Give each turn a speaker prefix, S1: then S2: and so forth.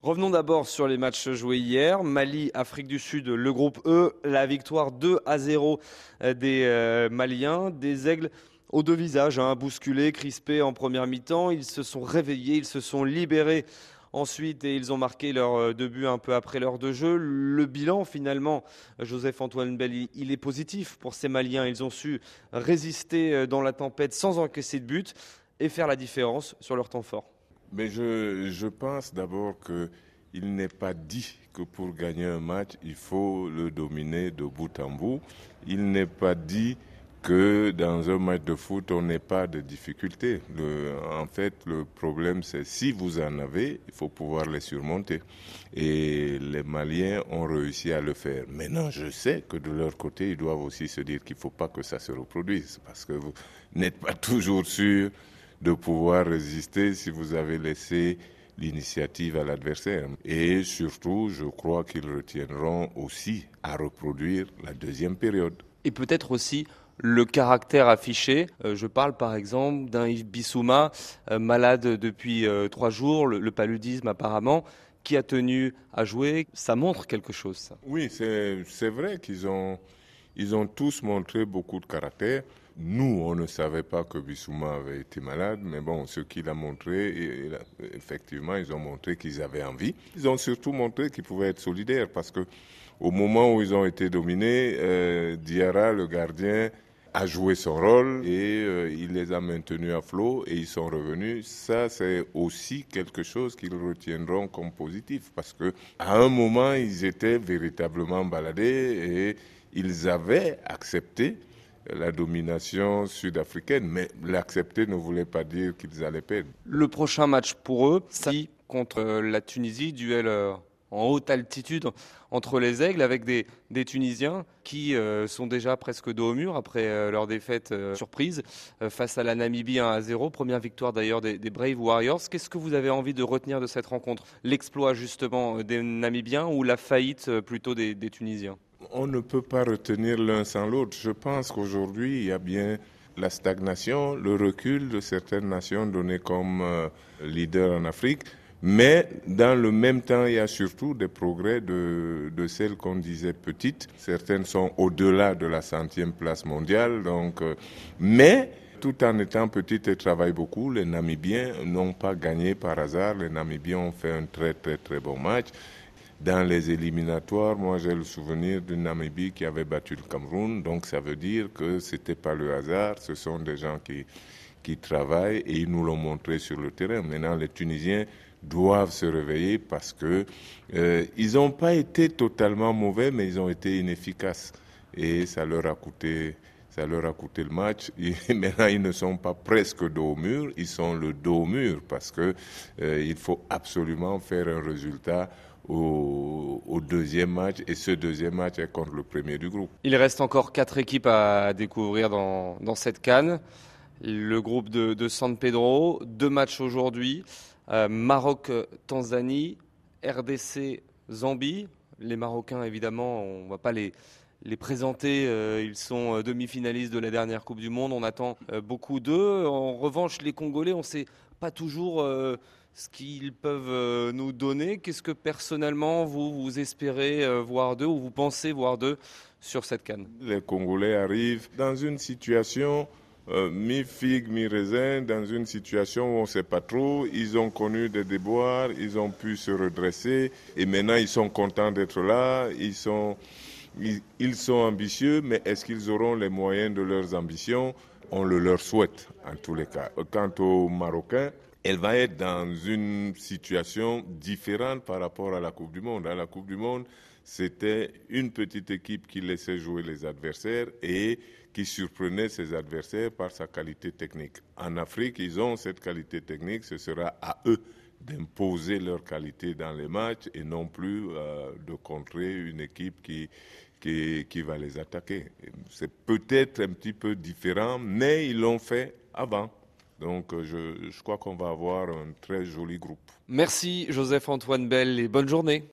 S1: Revenons d'abord sur les matchs joués hier. Mali, Afrique du Sud, le groupe E, la victoire 2 à 0 des euh, Maliens, des aigles aux deux visages, hein, bousculés, crispés en première mi-temps. Ils se sont réveillés, ils se sont libérés ensuite et ils ont marqué leur euh, deux buts un peu après l'heure de jeu. Le bilan finalement, Joseph-Antoine Bell, il est positif pour ces Maliens. Ils ont su résister euh, dans la tempête sans encaisser de but et faire la différence sur leur temps fort.
S2: Mais je, je pense d'abord qu'il n'est pas dit que pour gagner un match, il faut le dominer de bout en bout. Il n'est pas dit que dans un match de foot, on n'ait pas de difficultés. en fait, le problème, c'est si vous en avez, il faut pouvoir les surmonter. Et les Maliens ont réussi à le faire. Maintenant, je sais que de leur côté, ils doivent aussi se dire qu'il ne faut pas que ça se reproduise, parce que vous n'êtes pas toujours sûr de pouvoir résister si vous avez laissé l'initiative à l'adversaire. Et surtout, je crois qu'ils retiendront aussi à reproduire la deuxième période.
S1: Et peut-être aussi le caractère affiché. Euh, je parle par exemple d'un Yves Bissouma, euh, malade depuis euh, trois jours, le, paludisme apparemment, qui a tenu à jouer. Ça montre quelque chose, ça.
S2: Oui, c'est vrai qu'ils ont, ils ont tous montré beaucoup de caractère. Nous, on ne savait pas que Bissouma avait été malade, mais bon, ce qu'il a montré, effectivement, ils ont montré qu'ils avaient envie. Ils ont surtout montré qu'ils pouvaient être solidaires parce que au moment où ils ont été dominés, euh, Diarra, le gardien, a joué son rôle et euh, il les a maintenus à flot et ils sont revenus. Ça, c'est aussi quelque chose qu'ils retiendront comme positif parce que à un moment, ils étaient véritablement baladés et ils avaient accepté la domination sud-africaine, mais l'accepter ne voulait pas dire qu'ils allaient perdre.
S1: Le prochain match pour eux, c'est contre la Tunisie, duel euh, en haute altitude entre les aigles avec des, Tunisiens qui euh, sont déjà presque dos au mur après euh, leur défaite surprise face à la Namibie 1 à 0. Première victoire d'ailleurs des, Brave Warriors. Qu'est-ce que vous avez envie de retenir de cette rencontre? L'exploit justement des Namibiens ou la faillite plutôt des Tunisiens?
S2: On ne peut pas retenir l'un sans l'autre. Je pense qu'aujourd'hui, il y a bien la stagnation, le recul de certaines nations données comme euh, leaders en Afrique, mais dans le même temps, il y a surtout des progrès de, celles qu'on disait petites. Certaines sont au-delà de la centième place mondiale, donc, euh, mais tout en étant petites et travaillent beaucoup, les Namibiens n'ont pas gagné par hasard. Les Namibiens ont fait un très très très bon match dans les éliminatoires, moi j'ai le souvenir d'une Namibie qui avait battu le Cameroun, donc ça veut dire que ce n'était pas le hasard, ce sont des gens qui, qui travaillent et ils nous l'ont montré sur le terrain. Maintenant, les Tunisiens doivent se réveiller parce que euh, ils n'ont pas été totalement mauvais, mais ils ont été inefficaces et ça leur a coûté. Ça leur a coûté le match. Maintenant, ils ne sont pas presque dos au mur, ils sont le dos au mur parce que euh, il faut absolument faire un résultat au, deuxième match et ce deuxième match est contre le premier du groupe.
S1: Il reste encore quatre équipes à découvrir dans, cette canne. Le groupe de, San Pedro, deux matchs aujourd'hui. Euh, Maroc-Tanzanie, RDC-Zambie. Les Marocains, évidemment, on ne va pas les, les présenter. Euh, ils sont euh, demi-finalistes de la dernière Coupe du Monde. On attend beaucoup d'eux. En revanche, les Congolais, on ne sait pas toujours ce qu'ils peuvent euh, nous donner. Qu'est-ce que personnellement vous, vous espérez euh, voir d'eux ou vous pensez voir d'eux sur cette canne?
S2: Les Congolais arrivent dans une situation euh, mi-figue, mi-raisin, dans une situation où on ne sait pas trop. Ils ont connu des déboires, ils ont pu se redresser et maintenant ils sont contents d'être là. Ils sont, ils sont ambitieux, mais est-ce qu'ils auront les moyens de leurs ambitions? On le leur souhaite en tous les cas. Quant aux Marocains, elle va être dans une situation différente par rapport à la Coupe du Monde. À la Coupe du Monde, c'était une petite équipe qui laissait jouer les adversaires et qui surprenait ses adversaires par sa qualité technique. En Afrique, ils ont cette qualité technique, ce sera à eux d'imposer leur qualité dans les matchs et non plus euh, de contrer une équipe qui, qui, qui va les attaquer. C'est peut-être un petit peu différent, mais ils l'ont fait avant. Donc euh, je, je crois qu'on va avoir un très joli groupe.
S1: Merci Joseph-Antoine Bell et bonne journée.